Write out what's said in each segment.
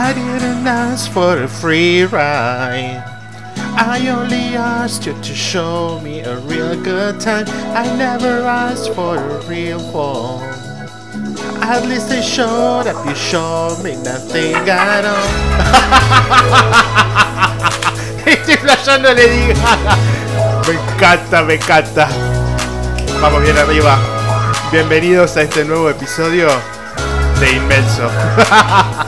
I didn't ask for a free ride. I only asked you to show me a real good time. I never asked for a real fall. At least I showed up, you showed me nothing at all. Estoy flasheando le diga. Me encanta, me encanta. Vamos bien arriba. Bienvenidos a este nuevo episodio de Inmenso.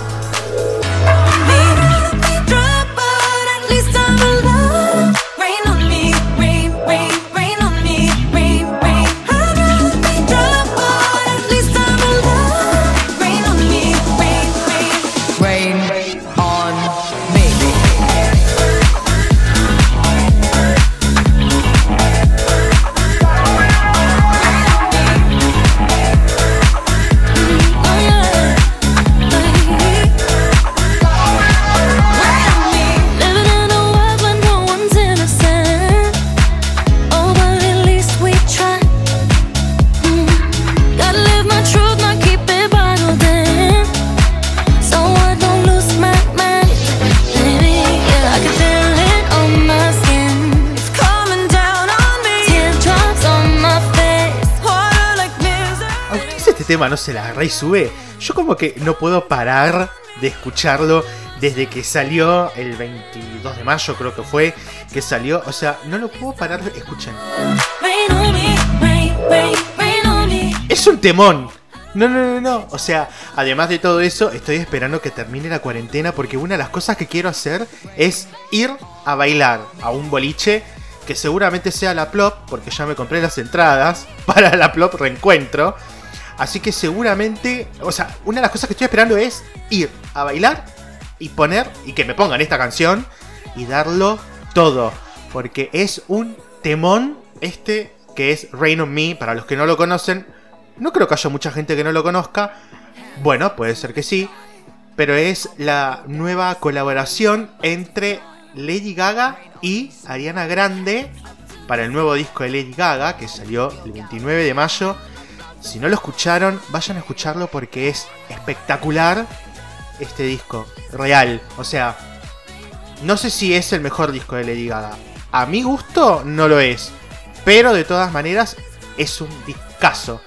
tema no se la agarra y sube, yo como que no puedo parar de escucharlo desde que salió el 22 de mayo, creo que fue, que salió. O sea, no lo puedo parar de escuchar. Es un temón. No, no, no, no. O sea, además de todo eso, estoy esperando que termine la cuarentena porque una de las cosas que quiero hacer es ir a bailar a un boliche que seguramente sea la Plop, porque ya me compré las entradas para la Plop Reencuentro. Así que seguramente, o sea, una de las cosas que estoy esperando es ir a bailar y poner, y que me pongan esta canción y darlo todo. Porque es un temón este que es Rain on Me, para los que no lo conocen. No creo que haya mucha gente que no lo conozca. Bueno, puede ser que sí. Pero es la nueva colaboración entre Lady Gaga y Ariana Grande para el nuevo disco de Lady Gaga que salió el 29 de mayo si no lo escucharon, vayan a escucharlo porque es espectacular este disco. Real. O sea, no sé si es el mejor disco de Lady Gaga. A mi gusto no lo es. Pero de todas maneras es un discazo.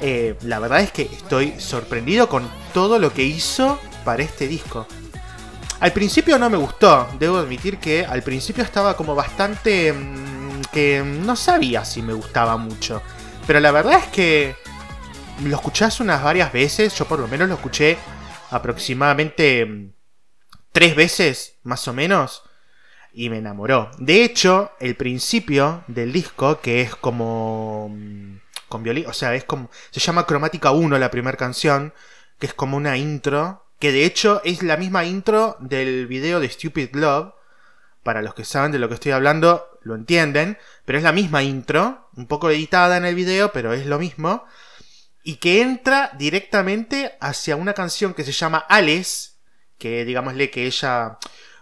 Eh, la verdad es que estoy sorprendido con todo lo que hizo para este disco. Al principio no me gustó, debo admitir que al principio estaba como bastante... Mm, que no sabía si me gustaba mucho. Pero la verdad es que lo escuchás unas varias veces, yo por lo menos lo escuché aproximadamente mm, tres veces, más o menos, y me enamoró. De hecho, el principio del disco, que es como... Mm, con violín, o sea, es como... Se llama Cromática 1 la primera canción, que es como una intro, que de hecho es la misma intro del video de Stupid Love. Para los que saben de lo que estoy hablando, lo entienden, pero es la misma intro, un poco editada en el video, pero es lo mismo, y que entra directamente hacia una canción que se llama Alice, que digámosle que ella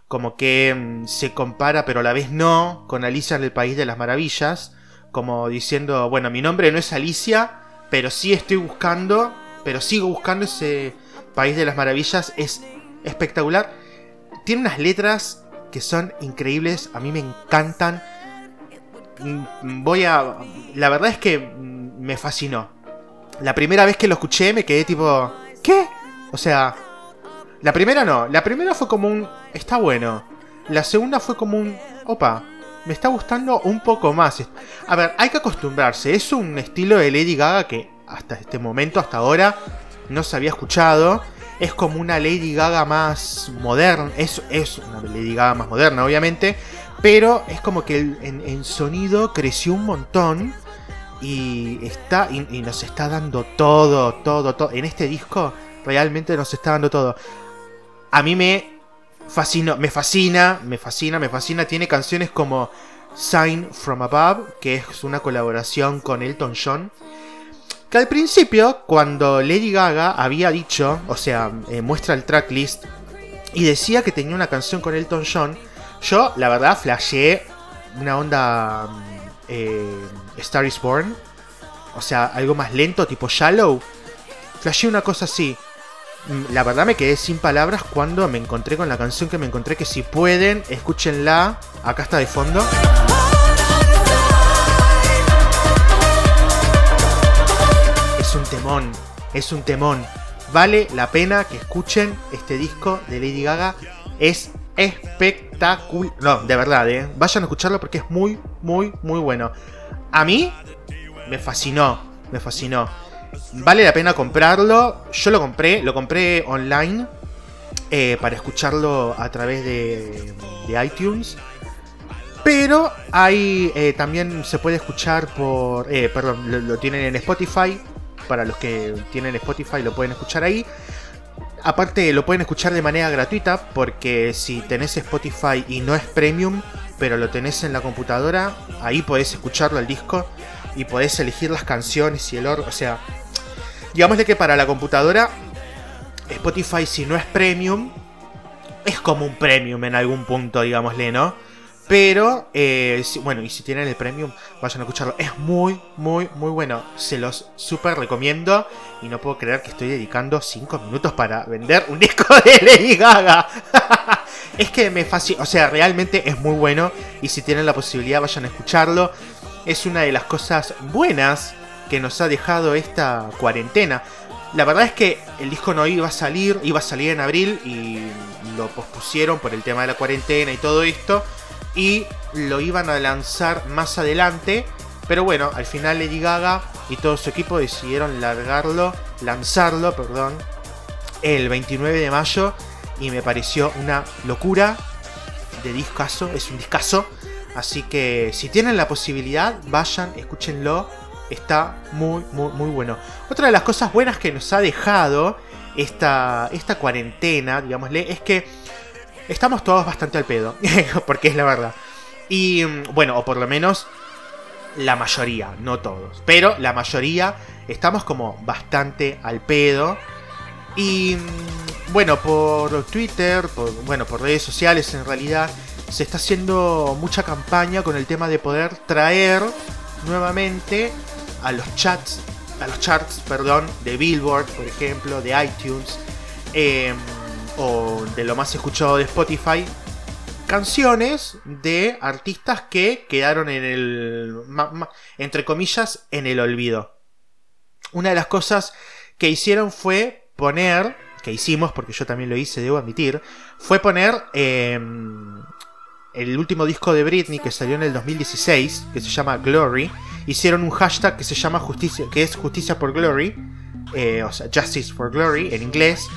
como que mm, se compara, pero a la vez no, con Alicia en el País de las Maravillas, como diciendo, bueno, mi nombre no es Alicia, pero sí estoy buscando, pero sigo buscando ese País de las Maravillas, es espectacular. Tiene unas letras que son increíbles, a mí me encantan. Mm, voy a... La verdad es que mm, me fascinó. La primera vez que lo escuché me quedé tipo... ¿Qué? O sea... La primera no. La primera fue como un... Está bueno. La segunda fue como un... Opa. Me está gustando un poco más. A ver, hay que acostumbrarse. Es un estilo de Lady Gaga que hasta este momento, hasta ahora, no se había escuchado. Es como una Lady Gaga más moderna. Es, es una Lady Gaga más moderna, obviamente. Pero es como que en, sonido creció un montón. Y está. Y, nos está dando todo, todo, todo. En este disco realmente nos está dando todo. A mí me fascina, me fascina, me fascina, me fascina. Tiene canciones como Sign from Above, que es una colaboración con Elton John. Que al principio, cuando Lady Gaga había dicho, o sea, eh, muestra el tracklist y decía que tenía una canción con Elton John, yo, la verdad, flasheé una onda mm, eh, Star is Born. O sea, algo más lento, tipo Shallow. Flasheé una cosa así. mm, la verdad me quedé sin palabras cuando me encontré con la canción que me encontré, que si pueden, escúchenla, acá está de fondo. Un temón, es un temón. Vale la pena que escuchen este disco de Lady Gaga. Es espectacular. No, de verdad, ¿eh? Vayan a escucharlo porque es muy, muy, muy bueno. A mí me fascinó, me fascinó. Vale la pena comprarlo. Yo lo compré, lo compré online eh, para escucharlo a través de, iTunes. Pero hay eh, también se puede escuchar por. Perdón, lo, tienen en Spotify. Para los que tienen Spotify lo pueden escuchar ahí. Aparte lo pueden escuchar de manera gratuita porque si tenés Spotify y no es premium, pero lo tenés en la computadora, ahí podés escucharlo al disco y podés elegir las canciones y el orden. O sea, Digámosle que para la computadora, Spotify si no es premium, es como un premium en algún punto, digámosle, ¿no? Pero, eh, bueno, y si tienen el premium, vayan a escucharlo. Es muy, muy, muy bueno. Se los súper recomiendo. Y no puedo creer que estoy dedicando 5 minutos para vender un disco de Lady Gaga. es que me fascina. O sea, realmente es muy bueno. Y si tienen la posibilidad, vayan a escucharlo. Es una de las cosas buenas que nos ha dejado esta cuarentena. La verdad es que el disco no iba a salir, iba a salir en abril y lo pospusieron por el tema de la cuarentena y todo esto. Y lo iban a lanzar más adelante. Pero bueno, al final Lady Gaga y todo su equipo decidieron largarlo, lanzarlo, perdón, el 29 de mayo. Y me pareció una locura de discazo, es un discazo. Así que si tienen la posibilidad, vayan, escúchenlo está muy, muy, muy bueno. Otra de las cosas buenas que nos ha dejado esta, esta cuarentena, digámosle, es que estamos todos bastante al pedo, porque es la verdad. Y bueno, o por lo menos la mayoría, no todos, pero la mayoría estamos como bastante al pedo. Y bueno, por Twitter, por, bueno, por redes sociales en realidad, se está haciendo mucha campaña con el tema de poder traer nuevamente a los chats, a los charts, perdón, de Billboard, por ejemplo, de iTunes, em, o de lo más escuchado de Spotify, canciones de artistas que quedaron en el, entre comillas, en el olvido. Una de las cosas que hicieron fue poner, que hicimos, porque yo también lo hice, debo admitir, fue poner em, el último disco de Britney que salió en el 2016, que se llama Glory, hicieron un hashtag que se llama justicia, que es justicia por glory, eh, o sea, justice for glory en inglés.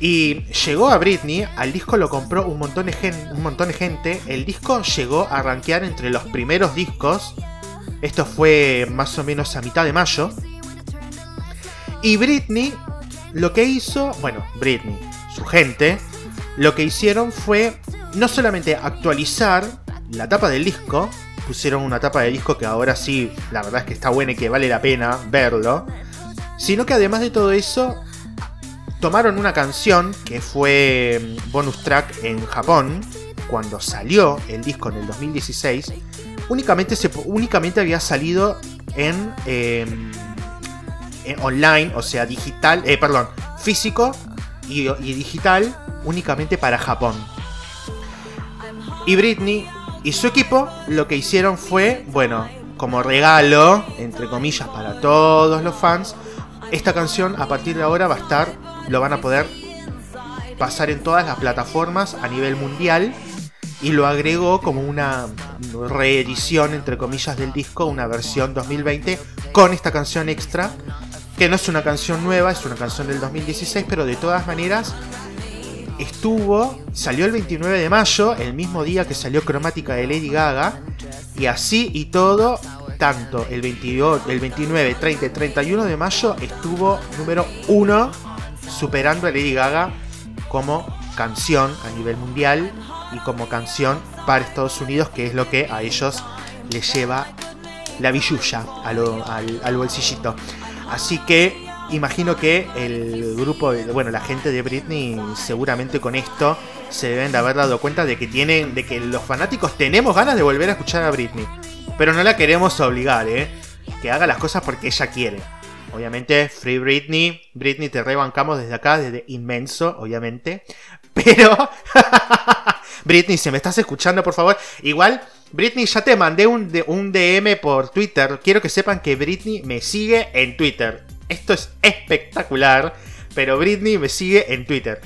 Y llegó a Britney, al disco lo compró un montón de, gente. El disco llegó a rankear entre los primeros discos. Esto fue más o menos a mitad de mayo. Y Britney lo que hizo, bueno, Britney, su gente, lo que hicieron fue no solamente actualizar la tapa del disco, pusieron una tapa de disco que ahora sí, la verdad es que está buena y que vale la pena verlo. Sino que además de todo eso, tomaron una canción que fue mm, bonus track en Japón, cuando salió el disco en el 2016. Únicamente, se, únicamente había salido en, em, online, o sea, digital, eh, perdón, físico y digital, únicamente para Japón. Y Britney y su equipo lo que hicieron fue, bueno, como regalo, entre comillas, para todos los fans, esta canción a partir de ahora va a estar, lo van a poder pasar en todas las plataformas a nivel mundial. Y lo agregó como una reedición, entre comillas, del disco, una versión 2020 con esta canción extra, que no es una canción nueva, es una canción del 2016, pero de todas maneras estuvo, salió el 29 de mayo, el mismo día que salió Cromática de Lady Gaga, y así y todo, tanto el, 22, el 29, 30 y 31 de mayo estuvo número 1, superando a Lady Gaga como canción a nivel mundial y como canción para Estados Unidos, que es lo que a ellos les lleva la billulla al, al bolsillito. Así que imagino que el grupo, bueno, la gente de Britney seguramente con esto se deben de haber dado cuenta de que tienen, de que los fanáticos tenemos ganas de volver a escuchar a Britney, pero no la queremos obligar, ¿eh? Que haga las cosas porque ella quiere. Obviamente, Free Britney. Britney te rebancamos desde acá, desde inmenso, obviamente. Pero, Britney, si me estás escuchando, por favor, igual, Britney, ya te mandé un, DM por Twitter. Quiero que sepan que Britney me sigue en Twitter. Esto es espectacular, pero Britney me sigue en Twitter.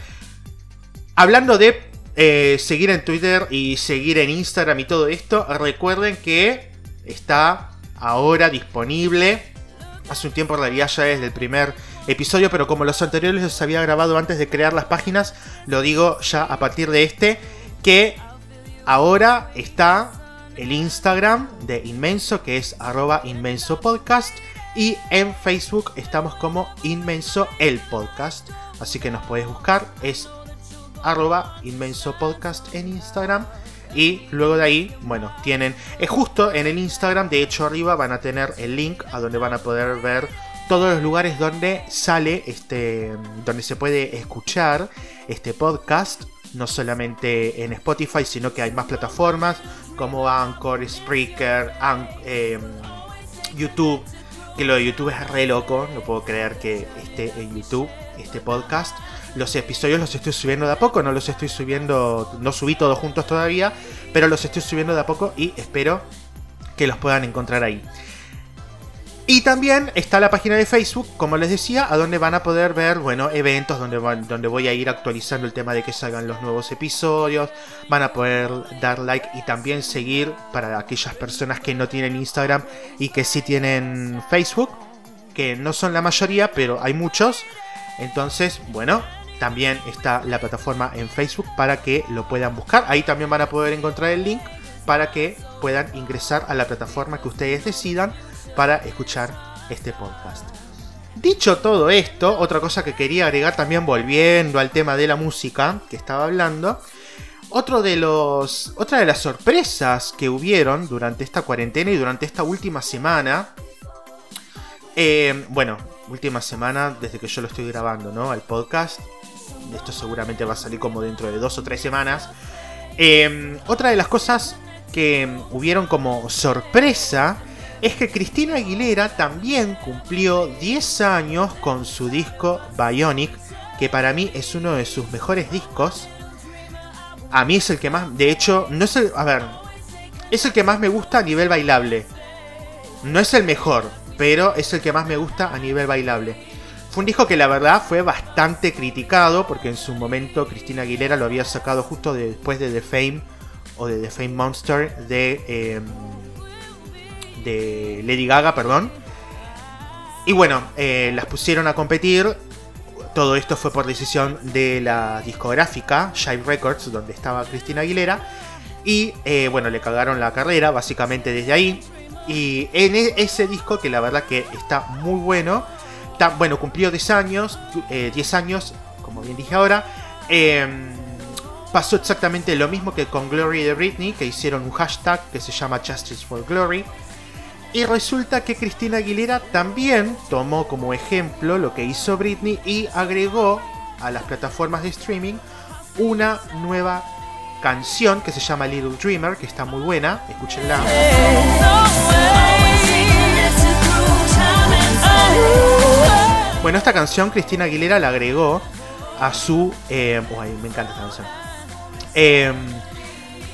Hablando de eh, seguir en Twitter y seguir en Instagram y todo esto, recuerden que está ahora disponible. Hace un tiempo en realidad ya desde el primer episodio, pero como los anteriores los había grabado antes de crear las páginas, lo digo ya a partir de este, que ahora está el Instagram de Inmenso, que es arroba inmenso podcast. Y en Facebook estamos como Inmenso el Podcast. Así que nos puedes buscar. Es arroba inmenso podcast en Instagram. Y luego de ahí, bueno, tienen. Es justo en el Instagram, de hecho, arriba van a tener el link a donde van a poder ver todos los lugares donde sale este. donde se puede escuchar este podcast. No solamente en Spotify, sino que hay más plataformas como Anchor, Spreaker, em, YouTube. Que lo de YouTube es re loco, no puedo creer que esté en YouTube este podcast. Los episodios los estoy subiendo de a poco, no los estoy subiendo, no subí todos juntos todavía, pero los estoy subiendo de a poco y espero que los puedan encontrar ahí. Y también está la página de Facebook, como les decía, a donde van a poder ver, bueno, eventos donde, donde voy a ir actualizando el tema de que salgan los nuevos episodios. Van a poder dar like y también seguir para aquellas personas que no tienen Instagram y que sí tienen Facebook, que no son la mayoría, pero hay muchos. Entonces, bueno, también está la plataforma en Facebook para que lo puedan buscar. Ahí también van a poder encontrar el link para que puedan ingresar a la plataforma que ustedes decidan para escuchar este podcast. Dicho todo esto, otra cosa que quería agregar también volviendo al tema de la música que estaba hablando, otro de los, otra de las sorpresas que hubieron durante esta cuarentena y durante esta última semana, eh, bueno, última semana desde que yo lo estoy grabando, ¿no? Al podcast. Esto seguramente va a salir como dentro de dos o tres semanas. Eh, otra de las cosas que hubieron como sorpresa es que Cristina Aguilera también cumplió 10 años con su disco Bionic, que para mí es uno de sus mejores discos. A mí es el que más, de hecho, no es el, a ver, es el que más me gusta a nivel bailable. No es el mejor, pero es el que más me gusta a nivel bailable. Fue un disco que la verdad fue bastante criticado, porque en su momento Cristina Aguilera lo había sacado justo después de The Fame, o de The Fame Monster, de, em, de Lady Gaga, perdón. Y bueno, eh, las pusieron a competir. Todo esto fue por decisión de la discográfica, Jive Records, donde estaba Cristina Aguilera. Y eh, bueno, le cagaron la carrera, básicamente desde ahí. Y en e, ese disco, que la verdad que está muy bueno, bueno, cumplió 10 años, 10 eh, años, como bien dije ahora. Em, pasó exactamente lo mismo que con Glory de Britney, que hicieron un hashtag que se llama Justice for Glory. Y resulta que Cristina Aguilera también tomó como ejemplo lo que hizo Britney y agregó a las plataformas de streaming una nueva canción que se llama Little Dreamer, que está muy buena, escúchenla. Bueno, esta canción Cristina Aguilera la agregó a su... Eh, me encanta esta canción. Em,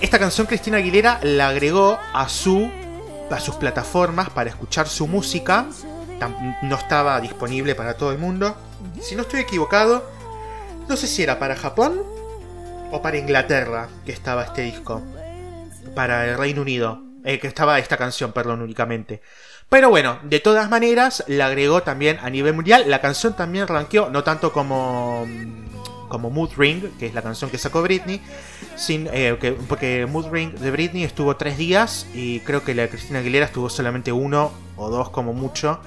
esta canción Cristina Aguilera la agregó a, su, a sus plataformas para escuchar su música. No estaba disponible para todo el mundo. Si no estoy equivocado, no sé si era para Japón o para Inglaterra que estaba este disco. Para el Reino Unido. Eh, que estaba esta canción, perdón, únicamente. Pero bueno, de todas maneras, la agregó también a nivel mundial. La canción también ranqueó, no tanto como, como Mood Ring, que es la canción que sacó Britney, sin, eh, porque Mood Ring de Britney estuvo tres días y creo que la de Cristina Aguilera estuvo solamente uno o dos como mucho.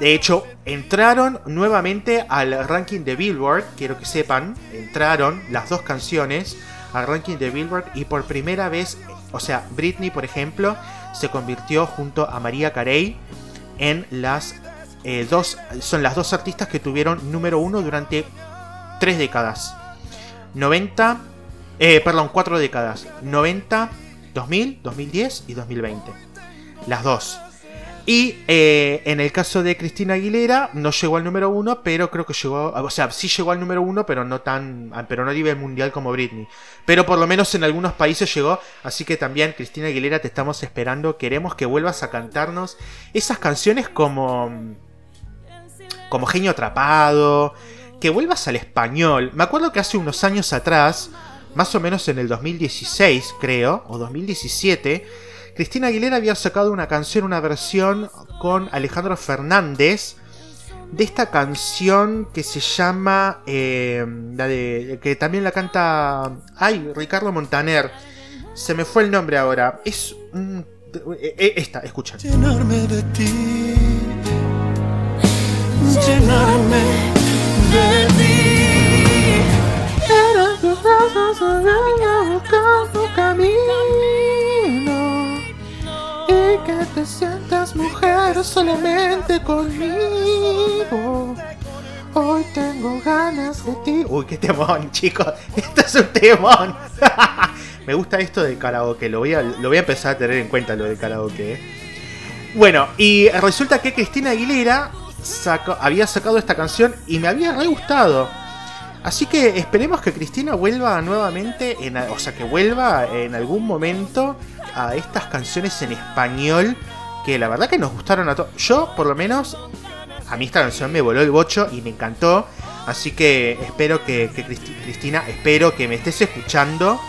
De hecho, entraron nuevamente al ranking de Billboard, quiero que sepan, entraron las dos canciones al ranking de Billboard y por primera vez, o sea, Britney, por ejemplo, se convirtió junto a María Carey en las eh, dos, son las dos artistas que tuvieron número uno durante tres décadas. 90, eh, perdón, cuatro décadas. 90, 2000, 2010 y 2020. Las dos. Y eh, en el caso de Cristina Aguilera, no llegó al número uno, pero creo que llegó. O sea, sí llegó al número uno, pero no tan. Pero no a nivel mundial como Britney. Pero por lo menos en algunos países llegó. Así que también, Cristina Aguilera, te estamos esperando. Queremos que vuelvas a cantarnos esas canciones como. como genio atrapado. Que vuelvas al español. Me acuerdo que hace unos años atrás, más o menos en el 2016, creo, o 2017 Cristina Aguilera había sacado una canción, una versión con Alejandro Fernández de esta canción que se llama eh, la de que también la canta ay Ricardo Montaner. Se me fue el nombre ahora. Es eh, esta escucha. Llenarme de ti. Llenarme de ti que te sientas mujer solamente conmigo. Hoy tengo ganas de ti. Uy, qué temón, chicos. Esto es un temón. Me gusta esto de karaoke. Lo voy, a, lo voy a empezar a tener en cuenta lo de karaoke. ¿eh? Bueno, y resulta que Cristina Aguilera había sacado esta canción y me había re gustado. Así que esperemos que Cristina vuelva nuevamente, en, o sea, que vuelva en algún momento a estas canciones en español que la verdad que nos gustaron a todos. Yo, por lo menos, a mí esta canción me voló el bocho y me encantó. Así que espero que, Cristina, espero que me estés escuchando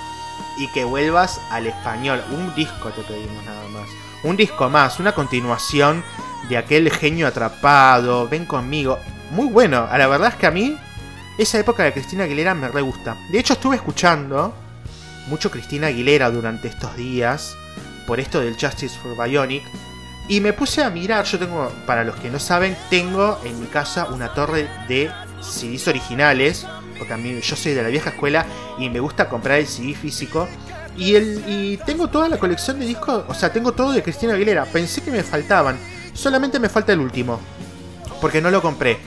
y que vuelvas al español. Un disco te pedimos nada más. Un disco más, una continuación de aquel genio atrapado. Ven conmigo. Muy bueno. La verdad es que a mí esa época de Cristina Aguilera me re gusta. De hecho estuve escuchando mucho Cristina Aguilera durante estos días, por esto del Justice for Bionic, y me puse a mirar, yo tengo, para los que no saben, tengo en mi casa una torre de CDs originales, porque a mí yo soy de la vieja escuela y me gusta comprar el CD físico. Y, el, y tengo toda la colección de discos, o sea, tengo todo de Cristina Aguilera. Pensé que me faltaban, solamente me falta el último, porque no lo compré.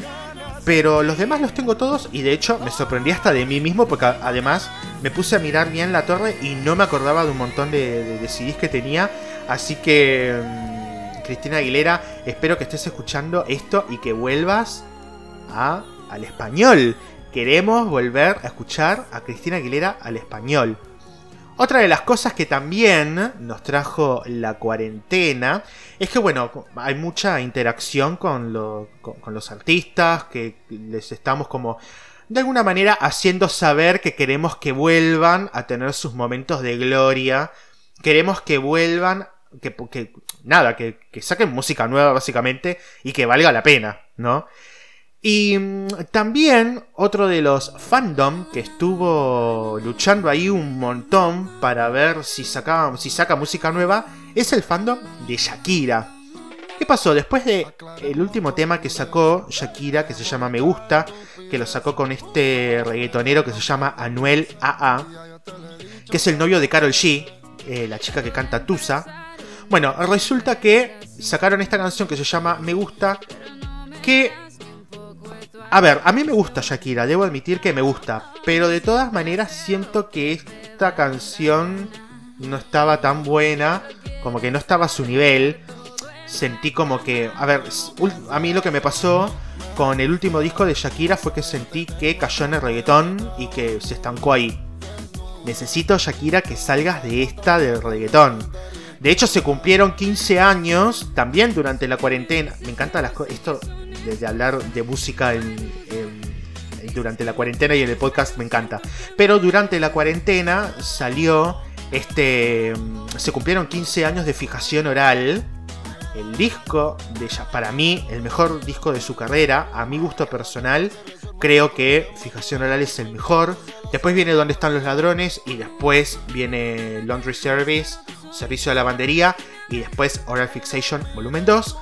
Pero los demás los tengo todos y de hecho me sorprendí hasta de mí mismo porque además me puse a mirar bien la torre y no me acordaba de un montón de, de, CDs que tenía. Así que, mm, Cristina Aguilera, espero que estés escuchando esto y que vuelvas a, al español. Queremos volver a escuchar a Cristina Aguilera al español. Otra de las cosas que también nos trajo la cuarentena es que, bueno, hay mucha interacción con, los artistas, que les estamos como de alguna manera haciendo saber que queremos que vuelvan a tener sus momentos de gloria, queremos que vuelvan, que, que nada, que saquen música nueva básicamente y que valga la pena, ¿no? Y mm, también otro de los fandom que estuvo luchando ahí un montón para ver si, saca, si saca música nueva es el fandom de Shakira. ¿Qué pasó? Después de el último tema que sacó Shakira, que se llama Me Gusta, que lo sacó con este reggaetonero que se llama Anuel AA, que es el novio de Carol G, eh, la chica que canta Tusa. Bueno, resulta que sacaron esta canción que se llama Me Gusta, que a ver, a mí me gusta Shakira, debo admitir que me gusta, pero de todas maneras siento que esta canción no estaba tan buena, como que no estaba a su nivel. Sentí como que, a ver, a mí lo que me pasó con el último disco de Shakira fue que sentí que cayó en el reggaetón y que se estancó ahí. Necesito, Shakira, que salgas de esta del reggaetón. De hecho, se cumplieron 15 años también durante la cuarentena. Me encanta las esto de, hablar de música durante la cuarentena y en el podcast me encanta. Pero durante la cuarentena salió este. Se cumplieron 15 años de fijación oral. El disco de ella, para mí, el mejor disco de su carrera, a mi gusto personal, creo que Fijación Oral es el mejor. Después viene Donde están los ladrones y después viene Laundry Service, Servicio de Lavandería y después Oral Fixation Volumen 2.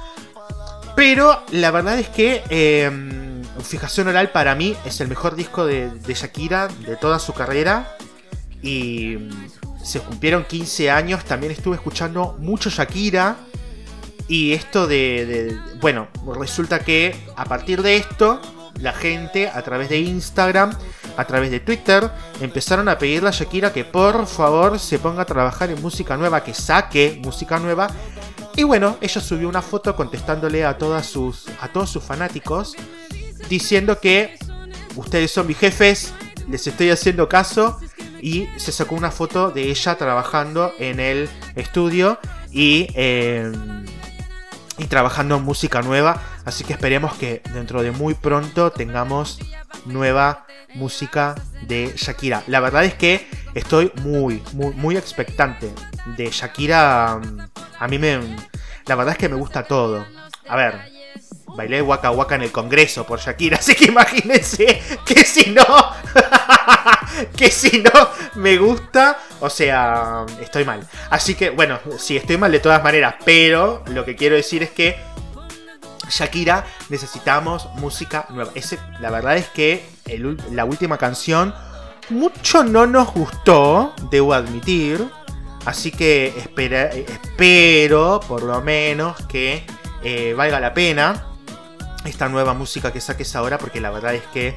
Pero la verdad es que em, Fijación Oral para mí es el mejor disco de, Shakira de toda su carrera. Y mm, se cumplieron 15 años. También estuve escuchando mucho Shakira. Y esto de, Bueno, resulta que a partir de esto, la gente a través de Instagram, a través de Twitter, empezaron a pedirle a Shakira que por favor se ponga a trabajar en música nueva, que saque música nueva Y bueno, ella subió una foto contestándole a, todas sus, a todos sus fanáticos diciendo que ustedes son mis jefes, les estoy haciendo caso y se sacó una foto de ella trabajando en el estudio y, eh, y trabajando en música nueva. Así que esperemos que dentro de muy pronto tengamos nueva música de Shakira. La verdad es que estoy muy, muy, muy expectante de Shakira. A mí me... La verdad es que me gusta todo. A ver, bailé Waka Waka en el Congreso por Shakira, así que imagínense que si no, que si no me gusta, o sea, estoy mal. Así que, bueno, sí, estoy mal de todas maneras, pero lo que quiero decir es que Shakira necesitamos música nueva. Ese, la verdad es que la última canción mucho no nos gustó, debo admitir. Así que espero, por lo menos, que eh, valga la pena esta nueva música que saques ahora, porque la verdad es que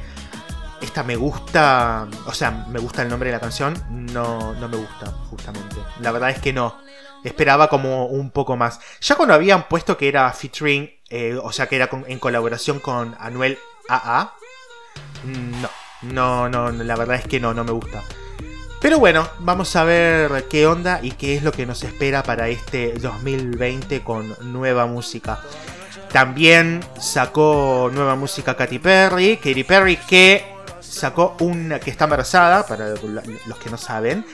esta me gusta, o sea, me gusta el nombre de la canción, no, no me gusta, justamente. La verdad es que no. Esperaba como un poco más. Ya cuando habían puesto que era featuring, eh, o sea, que era en colaboración con Anuel AA, no, no, no, la verdad es que no, no me gusta. Pero bueno, vamos a ver qué onda y qué es lo que nos espera para este 2020 con nueva música. También sacó nueva música Katy Perry, Katy Perry que sacó una que está embarazada, para los que no saben.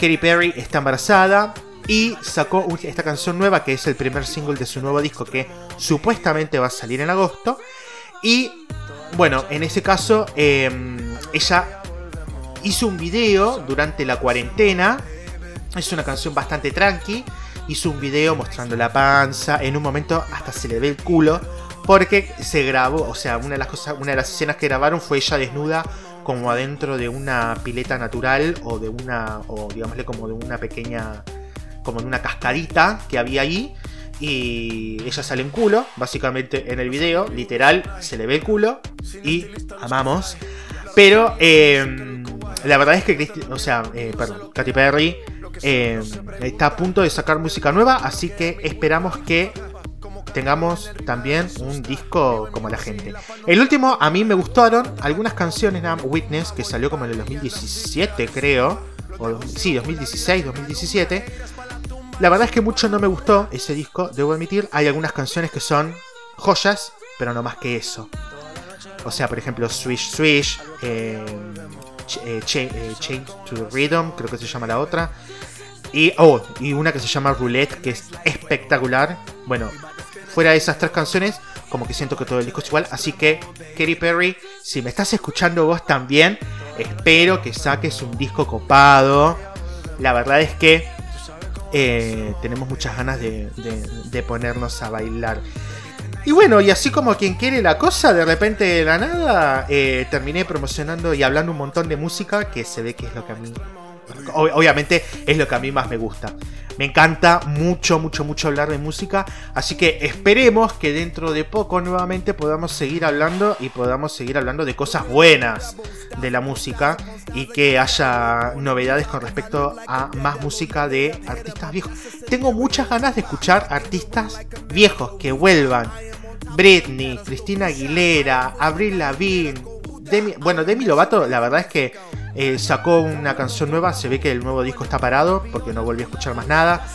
Katy Perry está embarazada y sacó esta canción nueva que es el primer single de su nuevo disco que supuestamente va a salir en agosto. Y bueno, en ese caso em, ella hizo un video durante la cuarentena. Es una canción bastante tranqui hizo un video mostrando la panza, en un momento hasta se le ve el culo, porque se grabó, o sea, una de las cosas, una de las escenas que grabaron fue ella desnuda como adentro de una pileta natural o de una, o digámosle como de una pequeña, como de una cascadita que había ahí. Y ella sale en culo, básicamente en el video, literal, se le ve el culo y amamos. Pero eh, la verdad es que, o sea, eh, perdón, Katy Perry eh, está a punto de sacar música nueva, así que esperamos que tengamos también un disco como la gente. El último, a mí me gustaron algunas canciones, Witness, que salió como en el 2017, creo. O, sí, 2016, 2017. La verdad es que mucho no me gustó ese disco, debo admitir. Hay algunas canciones que son joyas, pero no más que eso. O sea, por ejemplo, Swish Swish, eh, eh, eh, Change to Rhythm, creo que se llama la otra. Y, oh, y una que se llama Roulette, que es espectacular. Bueno, fuera de esas tres canciones, como que siento que todo el disco es igual. Así que, Katy Perry, si me estás escuchando vos también, espero que saques un disco copado. La verdad es que eh, tenemos muchas ganas de, ponernos a bailar. Y bueno, y así como quien quiere la cosa, de repente de la nada, eh, terminé promocionando y hablando un montón de música que se ve que es lo que a mí obviamente es lo que a mí más me gusta. Me encanta mucho, mucho, mucho hablar de música. Así que esperemos que dentro de poco nuevamente podamos seguir hablando y podamos seguir hablando de cosas buenas de la música y que haya novedades con respecto a más música de artistas viejos. Tengo muchas ganas de escuchar artistas viejos que vuelvan. Britney, Cristina Aguilera, Avril Lavigne, Demi, bueno, Demi Lovato, la verdad es que eh, sacó una canción nueva, se ve que el nuevo disco está parado porque no volví a escuchar más nada.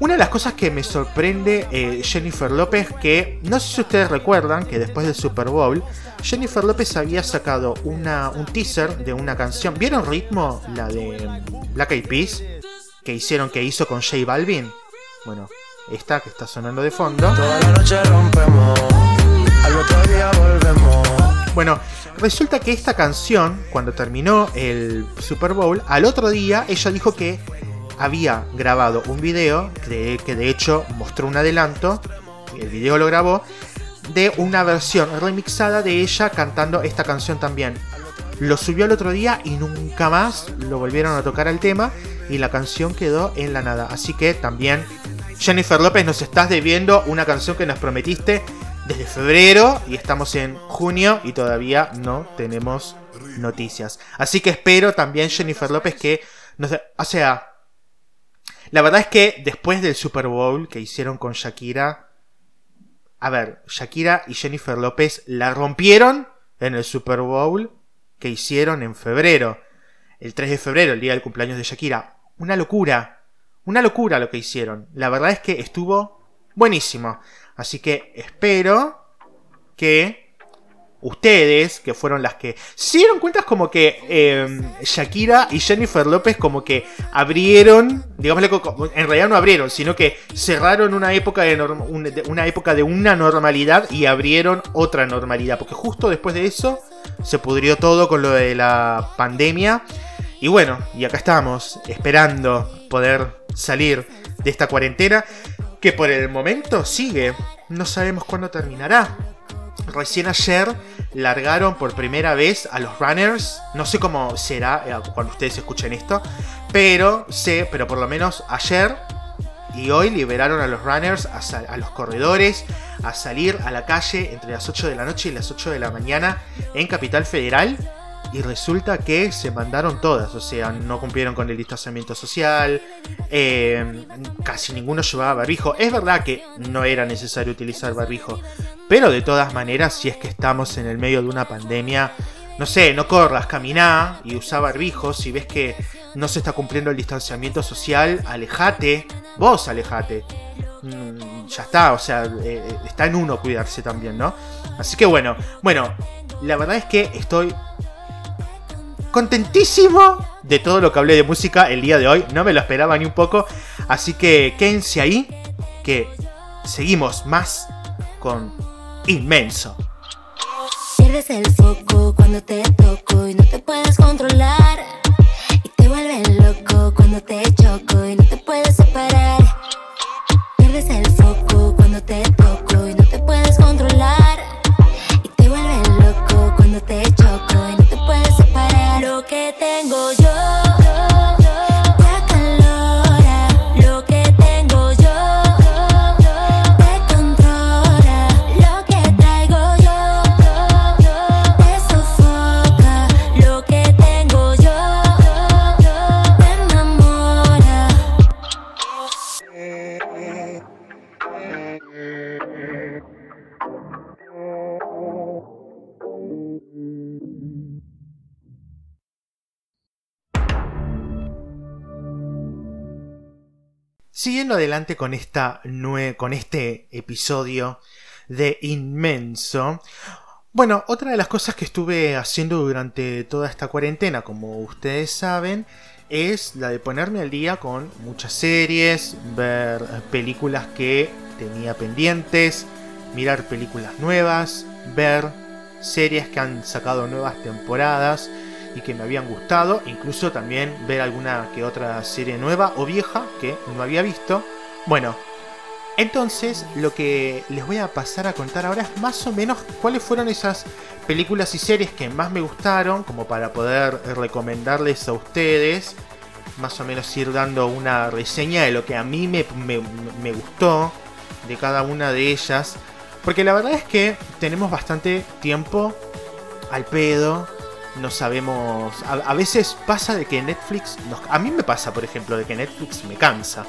Una de las cosas que me sorprende eh, Jennifer López, que no sé si ustedes recuerdan que después del Super Bowl, Jennifer López había sacado una, un teaser de una canción. ¿Vieron Ritmo? La de Black Eyed Peas, que hicieron, que hizo con J Balvin. Bueno, esta que está sonando de fondo. Toda la noche rompemos, al otro día volvemos. Bueno, resulta que esta canción, cuando terminó el Super Bowl, al otro día ella dijo que había grabado un video, que, que de hecho mostró un adelanto, el video lo grabó, de una versión remixada de ella cantando esta canción también. Lo subió el otro día y nunca más lo volvieron a tocar al tema y la canción quedó en la nada. Así que también Jennifer López nos estás debiendo una canción que nos prometiste desde febrero y estamos en junio y todavía no tenemos noticias. Así que espero también Jennifer López que, no sé, o sea, La verdad es que después del Super Bowl que hicieron con Shakira, a ver, Shakira y Jennifer López la rompieron en el Super Bowl que hicieron en febrero. El 3 de febrero, el día del cumpleaños de Shakira. Una locura. Una locura lo que hicieron. La verdad es que estuvo buenísimo. Así que espero que ustedes, que fueron las que se dieron cuenta como que em, Shakira y Jennifer López como que abrieron, digámosle, en realidad no abrieron, sino que cerraron una época de, una época de una normalidad y abrieron otra normalidad, porque justo después de eso se pudrió todo con lo de la pandemia. Y bueno, y acá estamos, esperando poder salir de esta cuarentena, que por el momento sigue, no sabemos cuándo terminará. Recién ayer largaron por primera vez a los runners. No sé cómo será eh, cuando ustedes escuchen esto. Pero sé, pero por lo menos ayer y hoy liberaron a los runners, a, los corredores, a salir a la calle entre las 8 de la noche y las 8 de la mañana en Capital Federal. Y resulta que se mandaron todas, o sea, no cumplieron con el distanciamiento social, eh, casi ninguno llevaba barbijo. Es verdad que no era necesario utilizar barbijo, pero de todas maneras, si es que estamos en el medio de una pandemia, no sé, no corras, caminá y usa barbijo. Si ves que no se está cumpliendo el distanciamiento social, alejate. Vos alejate. Mm, ya está, o sea, eh, eh, está en uno cuidarse también, ¿no? Así que bueno, bueno, la verdad es que estoy contentísimo de todo lo que hablé de música el día de hoy. No me lo esperaba ni un poco. Así que quédense ahí, que seguimos más con inmenso. Siguiendo adelante con, esta con este episodio de Inmenso. Bueno, otra de las cosas que estuve haciendo durante toda esta cuarentena, como ustedes saben, es la de ponerme al día con muchas series, ver películas que tenía pendientes, mirar películas nuevas, ver series que han sacado nuevas temporadas y que me habían gustado, incluso también ver alguna que otra serie nueva o vieja que no había visto. Bueno, entonces lo que les voy a pasar a contar ahora es más o menos cuáles fueron esas películas y series que más me gustaron, como para poder recomendarles a ustedes, más o menos ir dando una reseña de lo que a mí me, me gustó de cada una de ellas. Porque la verdad es que tenemos bastante tiempo al pedo no sabemos. A, veces pasa de que Netflix. a mí me pasa, por ejemplo, de que Netflix me cansa.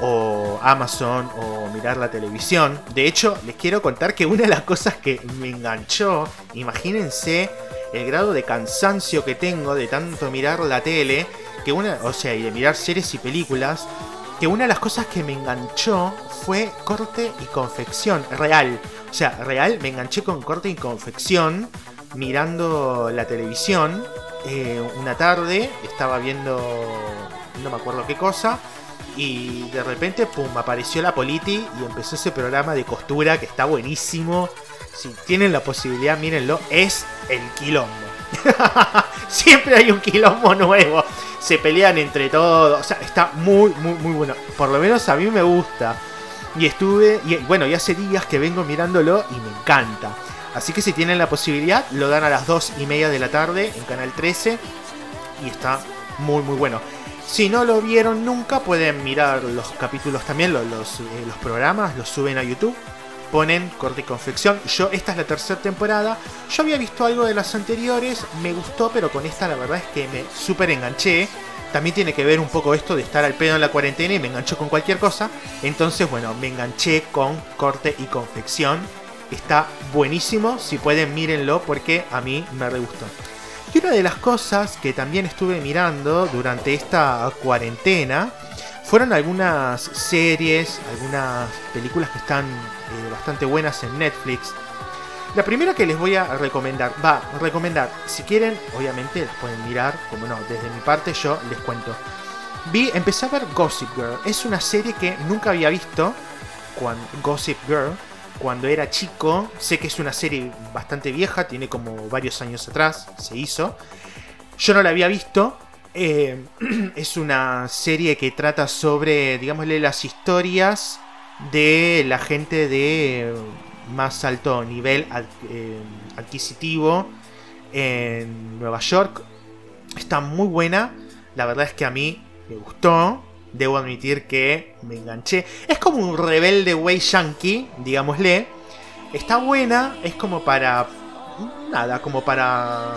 O Amazon, o mirar la televisión. De hecho, les quiero contar que una de las cosas que me enganchó, imagínense el grado de cansancio que tengo de tanto mirar la tele, que una, o sea, y de mirar series y películas, que una de las cosas que me enganchó fue corte y confección, real. O sea, real, me enganché con corte y confección mirando la televisión eh, una tarde, estaba viendo no me acuerdo qué cosa, y de repente, pum, apareció la Politi y empezó ese programa de costura que está buenísimo. Si tienen la posibilidad, mírenlo, es el quilombo. Siempre hay un quilombo nuevo. Se pelean entre todos. O sea, está muy, muy, muy bueno. Por lo menos a mí me gusta. Y estuve, bueno, y hace días que vengo mirándolo y me encanta. Así que si tienen la posibilidad, lo dan a las 2 y media de la tarde en Canal 13 y está muy muy bueno. Si no lo vieron nunca, pueden mirar los capítulos también, los, los, eh, programas, los suben a YouTube. ponen corte y confección. Yo, esta es la tercera temporada. Yo había visto algo de las anteriores, me gustó, pero con esta la verdad es que me súper enganché. También tiene que ver un poco esto de estar al pedo en la cuarentena y me enganchó con cualquier cosa. Entonces, bueno, me enganché con corte y confección. Está buenísimo, si pueden mírenlo porque a mí me re gustó. Y una de las cosas que también estuve mirando durante esta cuarentena fueron algunas series, algunas películas que están eh, bastante buenas en Netflix. La primera que les voy a recomendar, va, recomendar, si quieren, obviamente las pueden mirar, como no, desde mi parte yo les cuento. Vi, empecé a ver Gossip Girl, es una serie que nunca había visto, cuando, Gossip Girl, cuando era chico, sé que es una serie bastante vieja, tiene como varios años atrás, se hizo. Yo no la había visto, eh, es una serie que trata sobre, digámosle, las historias de la gente de más alto nivel eh, adquisitivo en Nueva York. Está muy buena. La verdad es que a mí me gustó. Debo admitir que me enganché. Es como un rebelde way yankee, digámosle. Está buena. Es como para... Nada, como para...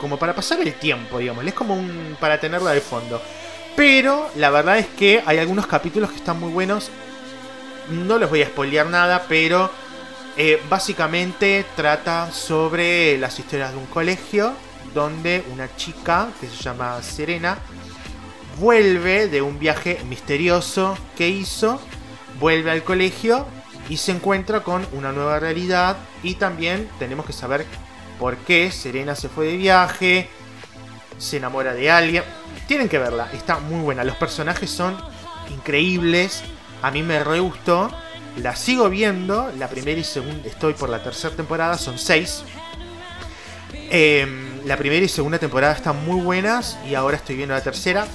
Como para pasar el tiempo, digamos. Es como un... para tenerla de fondo. Pero la verdad es que hay algunos capítulos que están muy buenos. No les voy a spoilear nada, pero eh, básicamente trata sobre las historias de un colegio donde una chica que se llama Serena vuelve de un viaje misterioso que hizo, vuelve al colegio y se encuentra con una nueva realidad y también tenemos que saber por qué Serena se fue de viaje, se enamora de alguien. Tienen que verla, está muy buena, los personajes son increíbles a mí me re gustó. La sigo viendo. La primera y segunda. Estoy por la tercera temporada. Son seis. Em, la primera y segunda temporada están muy buenas. Y ahora estoy viendo la tercera.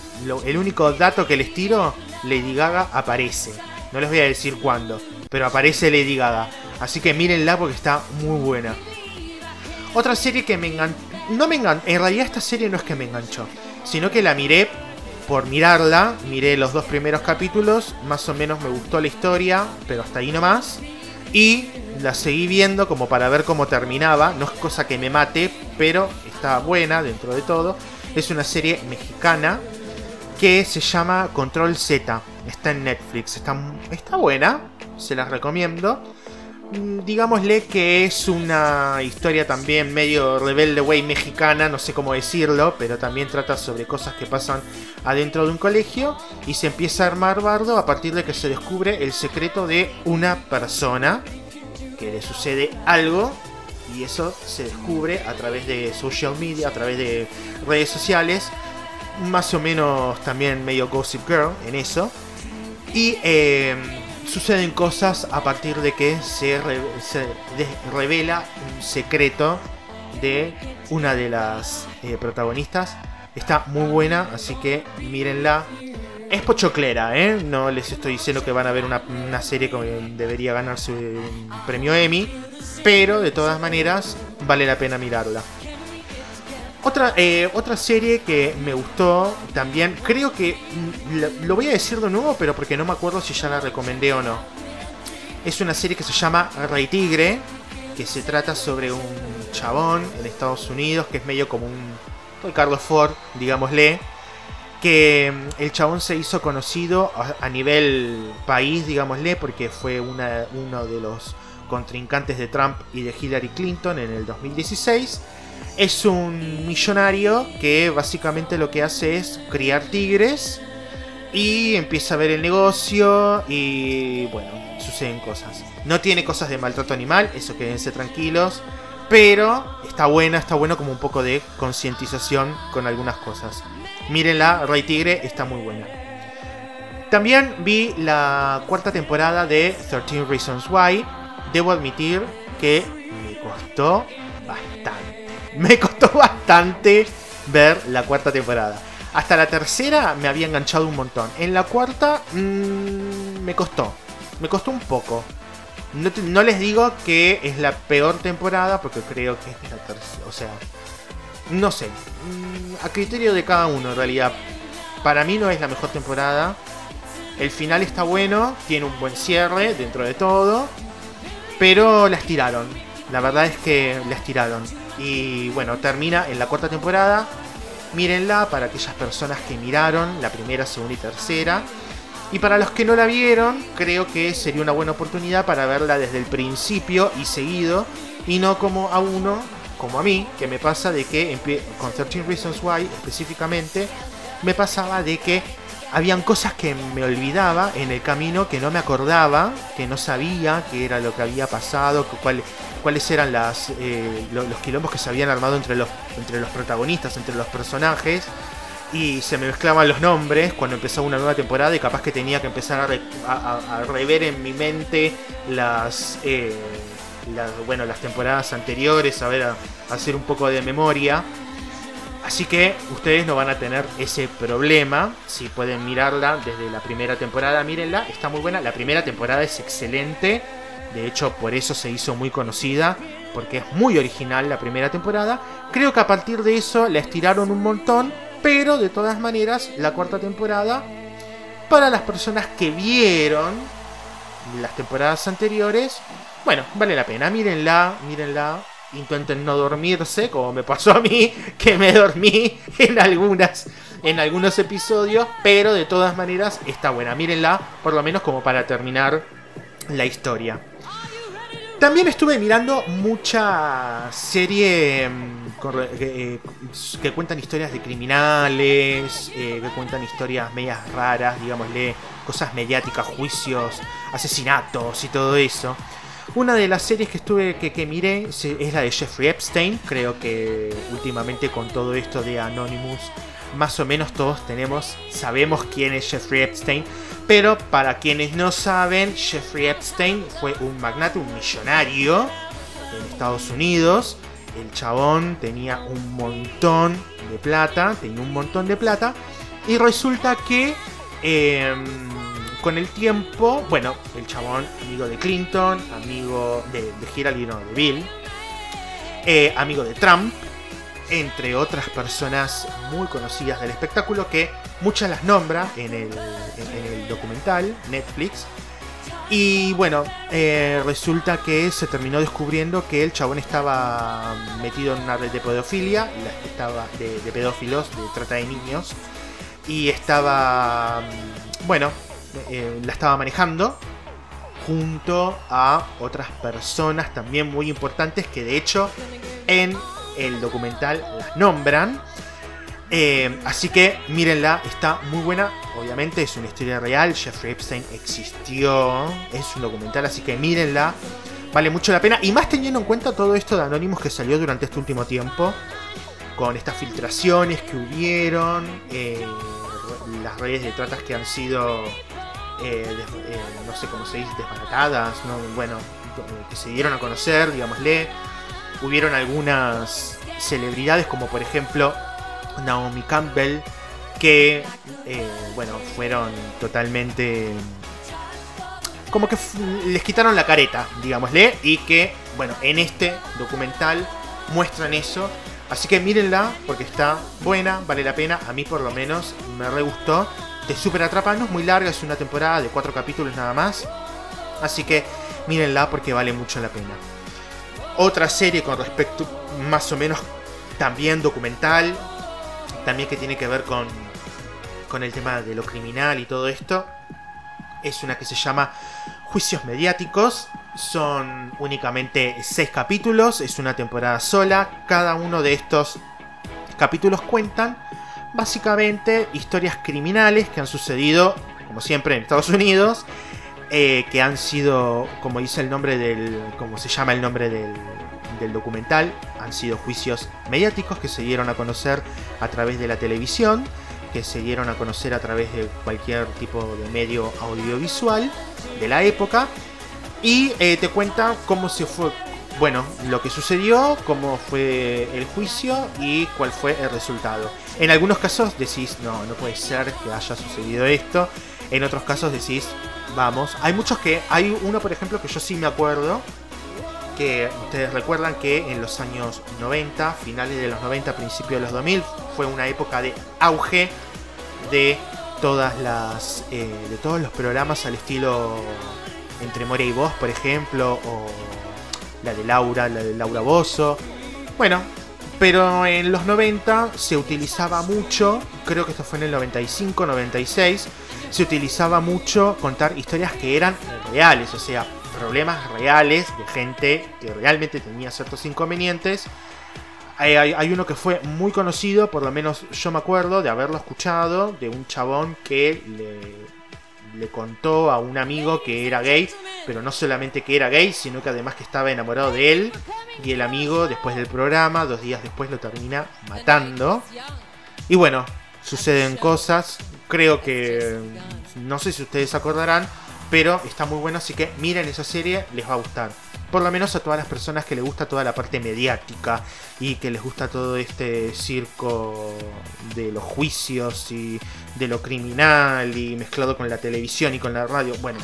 el único dato que les tiro. Lady Gaga aparece. No les voy a decir cuándo. Pero aparece Lady Gaga. Así que mírenla porque está muy buena. Otra serie que me enganchó. No me enganchó. En realidad esta serie no es que me enganchó. Sino que la miré por mirarla, miré los dos primeros capítulos, más o menos me gustó la historia, pero hasta ahí nomás. Y la seguí viendo como para ver cómo terminaba, no es cosa que me mate, pero está buena dentro de todo. Es una serie mexicana que se llama Control Z, está en Netflix, está, está buena, se las recomiendo. Mm, digámosle que es una historia también medio rebelde way mexicana, no sé cómo decirlo, pero también trata sobre cosas que pasan adentro de un colegio y se empieza a armar bardo a partir de que se descubre el secreto de una persona, que le sucede algo y eso se descubre a través de social media, a través de redes sociales, más o menos también medio Gossip Girl en eso. Y eh, suceden cosas a partir de que se, revela un secreto de una de las eh, protagonistas. Está muy buena, así que mírenla. Es pochoclera, ¿eh? No les estoy diciendo que van a ver una, una serie que debería ganarse un premio Emmy, pero de todas maneras vale la pena mirarla. Otra, eh, otra serie que me gustó también, creo que mm, lo voy a decir de nuevo, pero porque no me acuerdo si ya la recomendé o no. Es una serie que se llama Rey Tigre, que se trata sobre un chabón en Estados Unidos, que es medio como un Carlos Ford, digámosle, que mm, el chabón se hizo conocido a, nivel país, digámosle, porque fue uno de los contrincantes de Trump y de Hillary Clinton en el 2016 es un millonario que básicamente lo que hace es criar tigres y empieza a ver el negocio y bueno, suceden cosas. No tiene cosas de maltrato animal, eso quédense tranquilos, pero está buena, está bueno como un poco de concientización con algunas cosas. Mírenla, Rey Tigre está muy buena. También vi la cuarta temporada de 13 Reasons Why. Debo admitir que me costó bastante me costó bastante ver la cuarta temporada. Hasta la tercera me había enganchado un montón. En la cuarta mmm, me costó. Me costó un poco. No, les digo que es la peor temporada porque creo que es la tercera. O sea, no sé. Mm, a criterio de cada uno en realidad. Para mí no es la mejor temporada. El final está bueno, tiene un buen cierre dentro de todo. Pero la estiraron. La verdad es que la estiraron. Y bueno, termina en la cuarta temporada. Mírenla para aquellas personas que miraron la primera, segunda y tercera. Y para los que no la vieron, creo que sería una buena oportunidad para verla desde el principio y seguido. Y no como a uno, como a mí, que me pasa de que con 13 Reasons Why específicamente, me pasaba de que habían cosas que me olvidaba en el camino, que no me acordaba, que no sabía qué era lo que había pasado, cuál, cuáles eran las, eh, los, quilombos que se habían armado entre los, entre los protagonistas, entre los personajes. Y se me mezclaban los nombres cuando empezaba una nueva temporada y capaz que tenía que empezar a, rever en mi mente las, eh, las, bueno, las temporadas anteriores, a ver, a hacer un poco de memoria. Así que ustedes no van a tener ese problema. Si pueden mirarla desde la primera temporada, mírenla. Está muy buena. La primera temporada es excelente. De hecho, por eso se hizo muy conocida. Porque es muy original la primera temporada. Creo que a partir de eso la estiraron un montón. Pero de todas maneras, la cuarta temporada, para las personas que vieron las temporadas anteriores, bueno, vale la pena. Mírenla, mírenla intenten no dormirse, como me pasó a mí, que me dormí en algunas en algunos episodios, pero de todas maneras está buena. Mírenla, por lo menos como para terminar la historia. También estuve mirando mucha serie mm, eh, que cuentan historias de criminales, eh, que cuentan historias medias raras, digámosle, cosas mediáticas, juicios, asesinatos y todo eso. Una de las series que estuve que, que miré es la de Jeffrey Epstein. Creo que últimamente con todo esto de Anonymous, más o menos todos tenemos, sabemos quién es Jeffrey Epstein. Pero para quienes no saben, Jeffrey Epstein fue un magnate, un millonario en Estados Unidos. El chabón tenía un montón de plata, tenía un montón de plata. Y resulta que em, con el tiempo, bueno, el chabón, amigo de Clinton, amigo de, de Hillary, no, de Bill, eh, amigo de Trump, entre otras personas muy conocidas del espectáculo que muchas las nombra en el, documental Netflix. Y bueno, eh, resulta que se terminó descubriendo que el chabón estaba metido en una red de pedofilia, estaba de, de pedófilos, de trata de niños, y estaba, bueno, eh, la estaba manejando junto a otras personas también muy importantes que de hecho en el documental las nombran. Eh, así que mírenla, está muy buena. Obviamente es una historia real. Jeffrey Epstein existió. Es un documental, así que mírenla. Vale mucho la pena. Y más teniendo en cuenta todo esto de Anonymous que salió durante este último tiempo. Con estas filtraciones que hubieron. Eh, las redes de tratas que han sido eh, eh, no sé cómo se dice, desbaratadas, ¿no? bueno, que se dieron a conocer, digámosle. Hubieron algunas celebridades como por ejemplo Naomi Campbell, que, eh, bueno, fueron totalmente... Como que les quitaron la careta, digámosle, y que, bueno, en este documental muestran eso. Así que mírenla porque está buena, vale la pena. A mí por lo menos me re gustó te super atrapa, no es muy larga, es una temporada de cuatro capítulos nada más. Así que mírenla porque vale mucho la pena. Otra serie con respecto, más o menos, también documental, también que tiene que ver con, con el tema de lo criminal y todo esto, es una que se llama Juicios Mediáticos. Son únicamente seis capítulos, es una temporada sola. Cada uno de estos capítulos cuentan básicamente historias criminales que han sucedido, como siempre, en Estados Unidos, eh, que han sido, como dice el nombre del, como se llama el nombre del, del documental, han sido juicios mediáticos que se dieron a conocer a través de la televisión, que se dieron a conocer a través de cualquier tipo de medio audiovisual de la época. Y eh, te cuenta cómo se fue, bueno, lo que sucedió, cómo fue el juicio y cuál fue el resultado. En algunos casos decís, no, no puede ser que haya sucedido esto. En otros casos decís, vamos. Hay muchos que, hay uno por ejemplo que yo sí me acuerdo, que ustedes recuerdan que en los años 90, finales de los 90, principios de los 2000, fue una época de auge de todas las, eh, de todos los programas al estilo Entre Moria y Vos, por ejemplo, o la de Laura, la de Laura Bozo. Bueno, pero en los 90 se utilizaba mucho, creo que esto fue en el 95, 96, se utilizaba mucho contar historias que eran reales, o sea, problemas reales de gente que realmente tenía ciertos inconvenientes. Hay, uno que fue muy conocido, por lo menos yo me acuerdo de haberlo escuchado, de un chabón que le, le contó a un amigo que era gay, pero no solamente que era gay, sino que además que estaba enamorado de él, y el amigo después del programa, dos días después lo termina matando. Y bueno, suceden cosas, creo que, no sé si ustedes acordarán, pero está muy bueno, así que miren esa serie, les va a gustar. Por lo menos a todas las personas que les gusta toda la parte mediática y que les gusta todo este circo de los juicios y de lo criminal y mezclado con la televisión y con la radio. Bueno,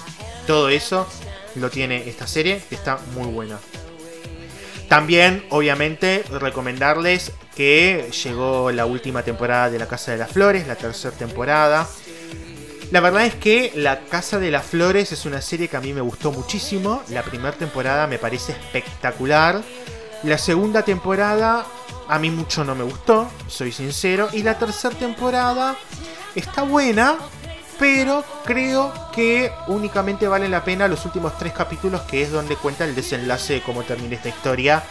todo eso lo tiene esta serie que está muy buena. También, obviamente, recomendarles que llegó la última temporada de La Casa de las Flores, la tercera temporada. La verdad es que La Casa de las Flores es una serie que a mí me gustó muchísimo. La primera temporada me parece espectacular. La segunda temporada a mí mucho no me gustó, soy sincero. Y la tercera temporada está buena, pero creo que únicamente vale la pena los últimos tres capítulos, que es donde cuenta el desenlace de cómo termina esta historia,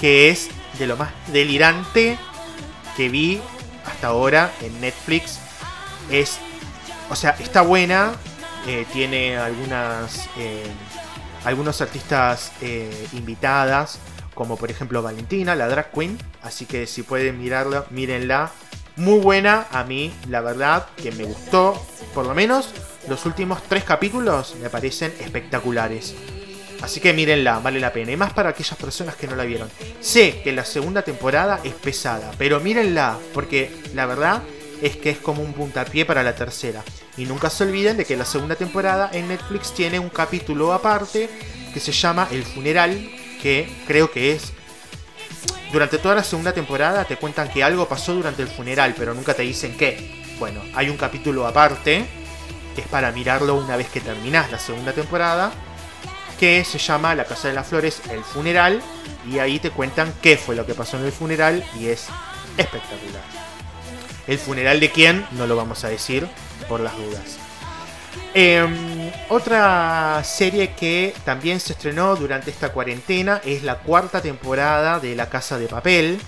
que es de lo más delirante que vi hasta ahora en Netflix. O sea, está buena. Eh, tiene algunas. Eh, algunos artistas eh, invitadas. Como por ejemplo Valentina, la drag queen. Así que si pueden mirarla, mírenla. Muy buena. A mí, la verdad, que me gustó. Por lo menos los últimos tres capítulos me parecen espectaculares. Así que mírenla, vale la pena. Y más para aquellas personas que no la vieron. Sé que la segunda temporada es pesada, pero mírenla, porque la verdad es que es como un puntapié para la tercera. Y nunca se olviden de que la segunda temporada en Netflix tiene un capítulo aparte que se llama El funeral, que creo que es... Durante toda la segunda temporada te cuentan que algo pasó durante el funeral, pero nunca te dicen qué. Bueno, hay un capítulo aparte, que es para mirarlo una vez que terminás la segunda temporada, que se llama La Casa de las Flores, El Funeral, y ahí te cuentan qué fue lo que pasó en el funeral, y es espectacular. El funeral de quién, no lo vamos a decir por las dudas. Em, otra serie que también se estrenó durante esta cuarentena es la cuarta temporada de La Casa de Papel.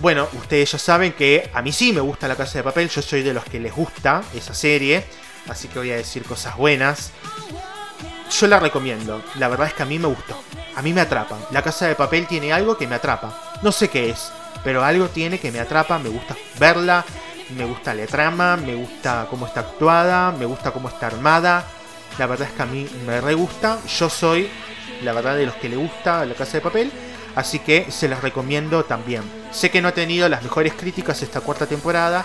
Bueno, ustedes ya saben que a mí sí me gusta La Casa de Papel, yo soy de los que les gusta esa serie, así que voy a decir cosas buenas. Yo la recomiendo, la verdad es que a mí me gustó, a mí me atrapa. La Casa de Papel tiene algo que me atrapa, no sé qué es, pero algo tiene que me atrapa, me gusta verla, me gusta la trama, me gusta cómo está actuada, me gusta cómo está armada. La verdad es que a mí me re gusta. Yo soy, la verdad, de los que le gusta la casa de papel. Así que se las recomiendo también. Sé que no ha tenido las mejores críticas esta cuarta temporada.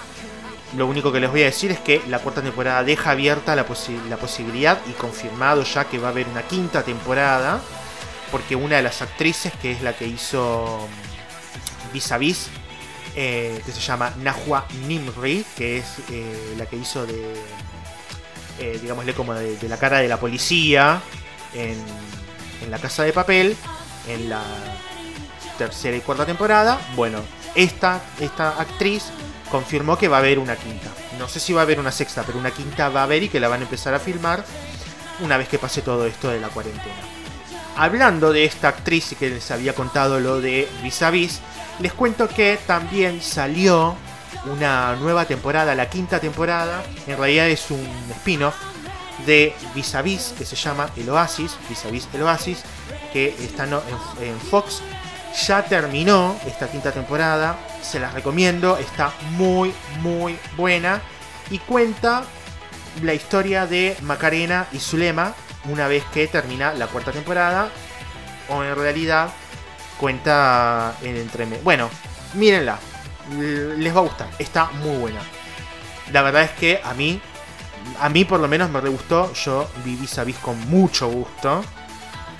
Lo único que les voy a decir es que la cuarta temporada deja abierta la, la posibilidad y confirmado ya que va a haber una quinta temporada. Porque una de las actrices, que es la que hizo vis vis, que se llama Nahua Nimri, que es eh, la que hizo de, eh, digámosle como de, la cara de la policía en, en la casa de papel, en la tercera y cuarta temporada. Bueno, esta, esta actriz confirmó que va a haber una quinta. No sé si va a haber una sexta, pero una quinta va a haber y que la van a empezar a filmar una vez que pase todo esto de la cuarentena. Hablando de esta actriz y que les había contado lo de Vis a Vis, les cuento que también salió una nueva temporada, la quinta temporada. En realidad es un spin-off de Vis a Vis que se llama El Oasis, Vis a Vis El Oasis, que está en, Fox. Ya terminó esta quinta temporada, se las recomiendo, está muy, muy buena y cuenta la historia de Macarena y Zulema una vez que termina la cuarta temporada, o en realidad cuenta en entre... Bueno, mírenla. Les va a gustar. Está muy buena. La verdad es que a mí, a mí por lo menos me re gustó. Yo vi vis a con mucho gusto.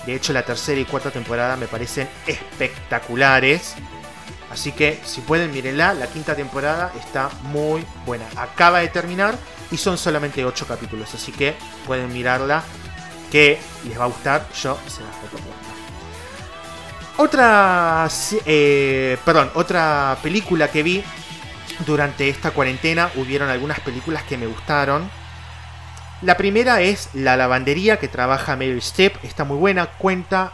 De hecho, la tercera y cuarta temporada me parecen espectaculares. Así que si pueden, mírenla. La quinta temporada está muy buena. Acaba de terminar. y son solamente 8 capítulos, así que pueden mirarla que les va a gustar, yo se las recomiendo. Otra, perdón, otra película que vi durante esta cuarentena, hubieron algunas películas que me gustaron. La primera es La lavandería que trabaja Meryl Streep, está muy buena, cuenta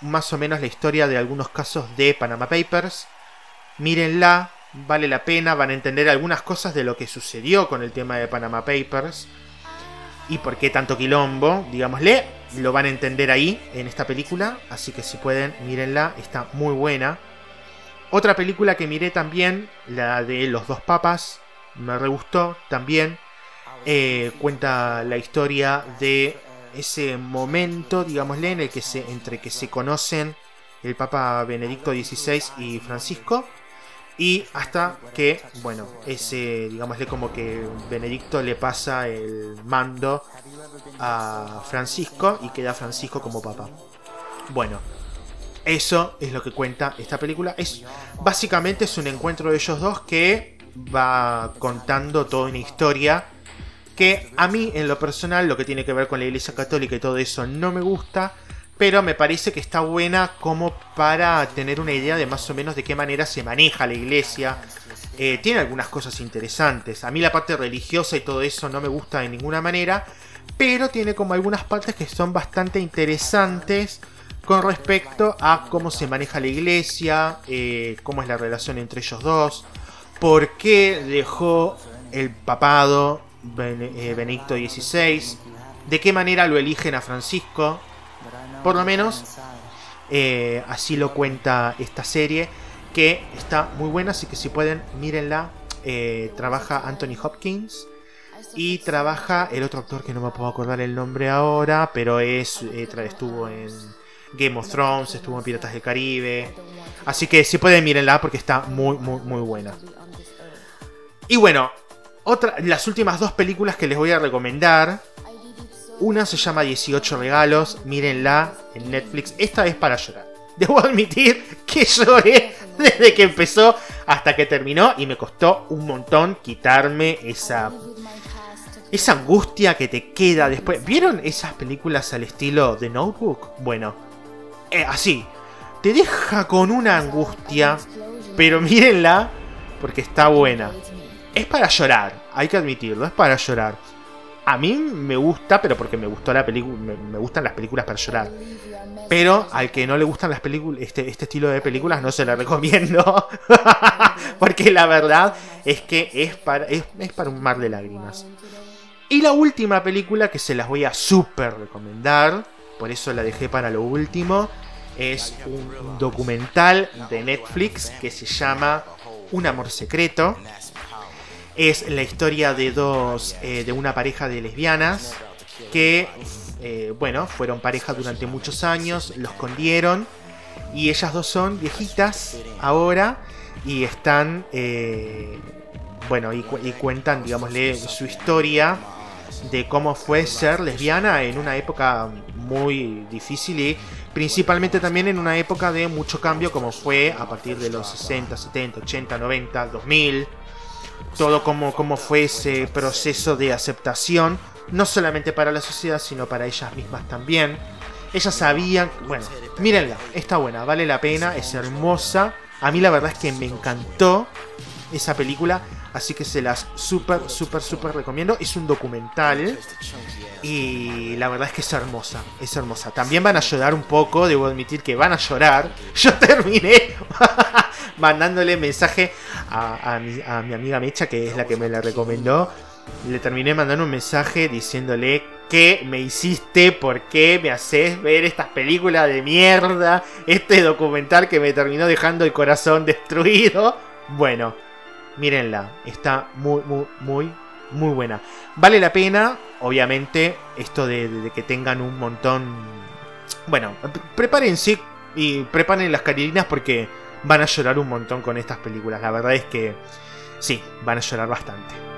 más o menos la historia de algunos casos de Panama Papers. Mírenla, vale la pena, van a entender algunas cosas de lo que sucedió con el tema de Panama Papers y por qué tanto quilombo, digámosle, lo van a entender ahí en esta película, así que si pueden, mírenla, está muy buena. Otra película que miré también, la de Los dos papas, me re gustó también. Eh, cuenta la historia de ese momento, digámosle, en el que se, entre que se conocen el Papa Benedicto XVI y Francisco. Y hasta que, bueno, ese, digámosle como que Benedicto le pasa el mando a Francisco y queda Francisco como papa. Bueno, eso es lo que cuenta esta película. Es básicamente es un encuentro de ellos dos que va contando toda una historia que a mí en lo personal lo que tiene que ver con la Iglesia Católica y todo eso no me gusta, pero me parece que está buena como para tener una idea de más o menos de qué manera se maneja la Iglesia. Eh, tiene algunas cosas interesantes. A mí la parte religiosa y todo eso no me gusta de ninguna manera, pero tiene como algunas partes que son bastante interesantes con respecto a cómo se maneja la iglesia, eh, cómo es la relación entre ellos dos, por qué dejó el papado eh, Benedicto XVI, de qué manera lo eligen a Francisco, por lo menos eh, así lo cuenta esta serie, que está muy buena, así que si pueden, mírenla. trabaja Anthony Hopkins y trabaja el otro actor que no me puedo acordar el nombre ahora, pero es estuvo en Game of Thrones, estuvo en Piratas del Caribe. Así que si pueden, mírenla porque está muy, muy, muy buena. Y bueno, otra, las últimas dos películas que les voy a recomendar. Una se llama 18 regalos, mírenla en Netflix. Esta es para llorar. Debo admitir que lloré desde que empezó hasta que terminó y me costó un montón quitarme esa esa angustia que te queda después. ¿Vieron esas películas al estilo de Notebook? Bueno, eh, así. Te deja con una angustia, pero mírenla porque está buena. Es para llorar, hay que admitirlo, es para llorar. A mí me gusta, pero porque me gustó la película, me, gustan las películas para llorar. Pero al que no le gustan las películas, este, este estilo de películas, no se la recomiendo. porque la verdad es que es para, es para un mar de lágrimas. Y la última película que se las voy a súper recomendar por eso la dejé para lo último. Es un documental de Netflix que se llama Un amor secreto. Es la historia de dos, eh, de una pareja de lesbianas que, eh, bueno, fueron pareja durante muchos años, los escondieron y ellas dos son viejitas ahora y están, eh, bueno, y, y cuentan, digámosle, su historia de cómo fue ser lesbiana en una época muy difícil y principalmente también en una época de mucho cambio como fue a partir de los 60, 70, 80, 90, 2000. Todo como, como fue ese proceso de aceptación, no solamente para la sociedad, sino para ellas mismas también. Ellas sabían, bueno, mírenla, está buena, vale la pena, es hermosa. A mí la verdad es que me encantó esa película. Así que se las súper, súper, súper recomiendo. Es un documental. Y la verdad es que es hermosa. Es hermosa. También van a llorar un poco. Debo admitir que van a llorar. Yo terminé mandándole mensaje a, mi, a mi amiga Mecha, que es la que me la recomendó. Le terminé mandando un mensaje diciéndole que me hiciste, por qué me haces ver estas películas de mierda, este documental que me terminó dejando el corazón destruido. Bueno, mírenla, está muy, muy, muy, muy buena. Vale la pena, obviamente, esto de, que tengan un montón... Bueno, prepárense y preparen las carilinas porque van a llorar un montón con estas películas. La verdad es que sí, van a llorar bastante.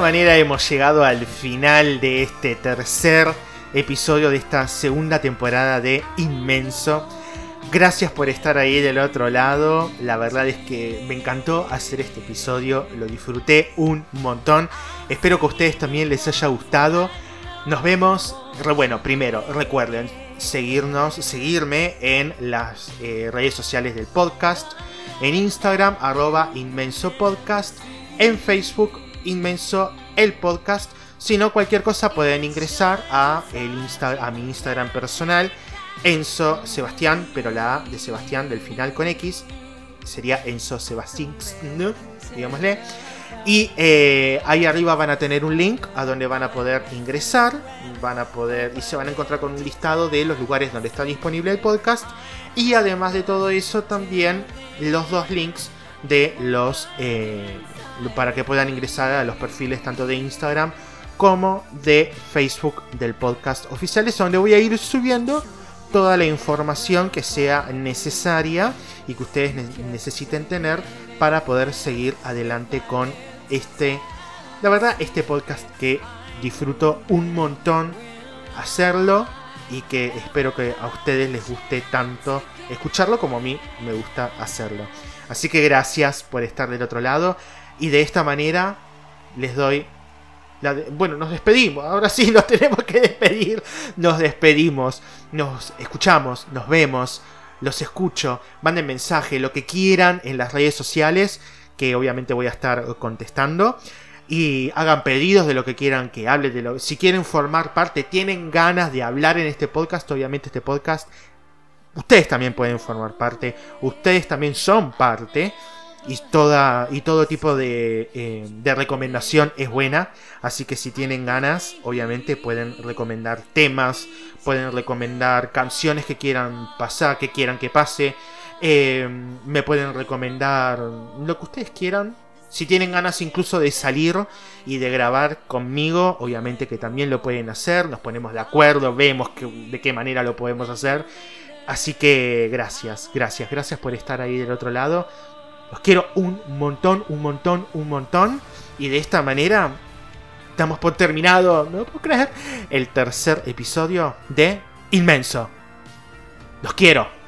Manera hemos llegado al final de este tercer episodio de esta segunda temporada de Inmenso. Gracias por estar ahí del otro lado. La verdad es que me encantó hacer este episodio. Lo disfruté un montón. Espero que a ustedes también les haya gustado. Nos vemos. Bueno, primero, recuerden seguirnos, seguirme en las eh, redes sociales del podcast. En Instagram, arroba inmenso podcast. En Facebook, inmenso el podcast. Si no, cualquier cosa pueden ingresar a, el a mi Instagram personal, Enzo Sebastián, pero la A de Sebastián del final con X sería Enzo Sebastián, digámosle. Y eh, ahí arriba van a tener un link a donde van a poder ingresar, van a poder y se van a encontrar con un listado de los lugares donde está disponible el podcast. Y además de todo eso, también los dos links de los eh, para que puedan ingresar a los perfiles tanto de Instagram como de Facebook del podcast oficiales, donde voy a ir subiendo toda la información que sea necesaria y que ustedes necesiten tener para poder seguir adelante con este, la verdad, este podcast que disfruto un montón hacerlo y que espero que a ustedes les guste tanto escucharlo como a mí me gusta hacerlo. Así que gracias por estar del otro lado. Y de esta manera les doy... La bueno, nos despedimos. Ahora sí nos tenemos que despedir. Nos despedimos. Nos escuchamos. Nos vemos. Los escucho. Manden mensaje. Lo que quieran en las redes sociales. Que obviamente voy a estar contestando. Y hagan pedidos de lo que quieran que hable. De lo, si quieren formar parte, tienen ganas de hablar en este podcast. Obviamente este podcast ustedes también pueden formar parte, ustedes también son parte y, toda, y todo tipo de, eh, de, recomendación es buena. Así que si tienen ganas, obviamente pueden recomendar temas, pueden recomendar canciones que quieran pasar, que quieran que pase. Eh, me pueden recomendar lo que ustedes quieran. Si tienen ganas incluso de salir y de grabar conmigo, obviamente que también lo pueden hacer. Nos ponemos de acuerdo, vemos de qué manera lo podemos hacer. Así que gracias, gracias, gracias por estar ahí del otro lado. Los quiero un montón, un montón, un montón. Y de esta manera estamos por terminado, no puedo creer, el tercer episodio de Inmenso. Los quiero.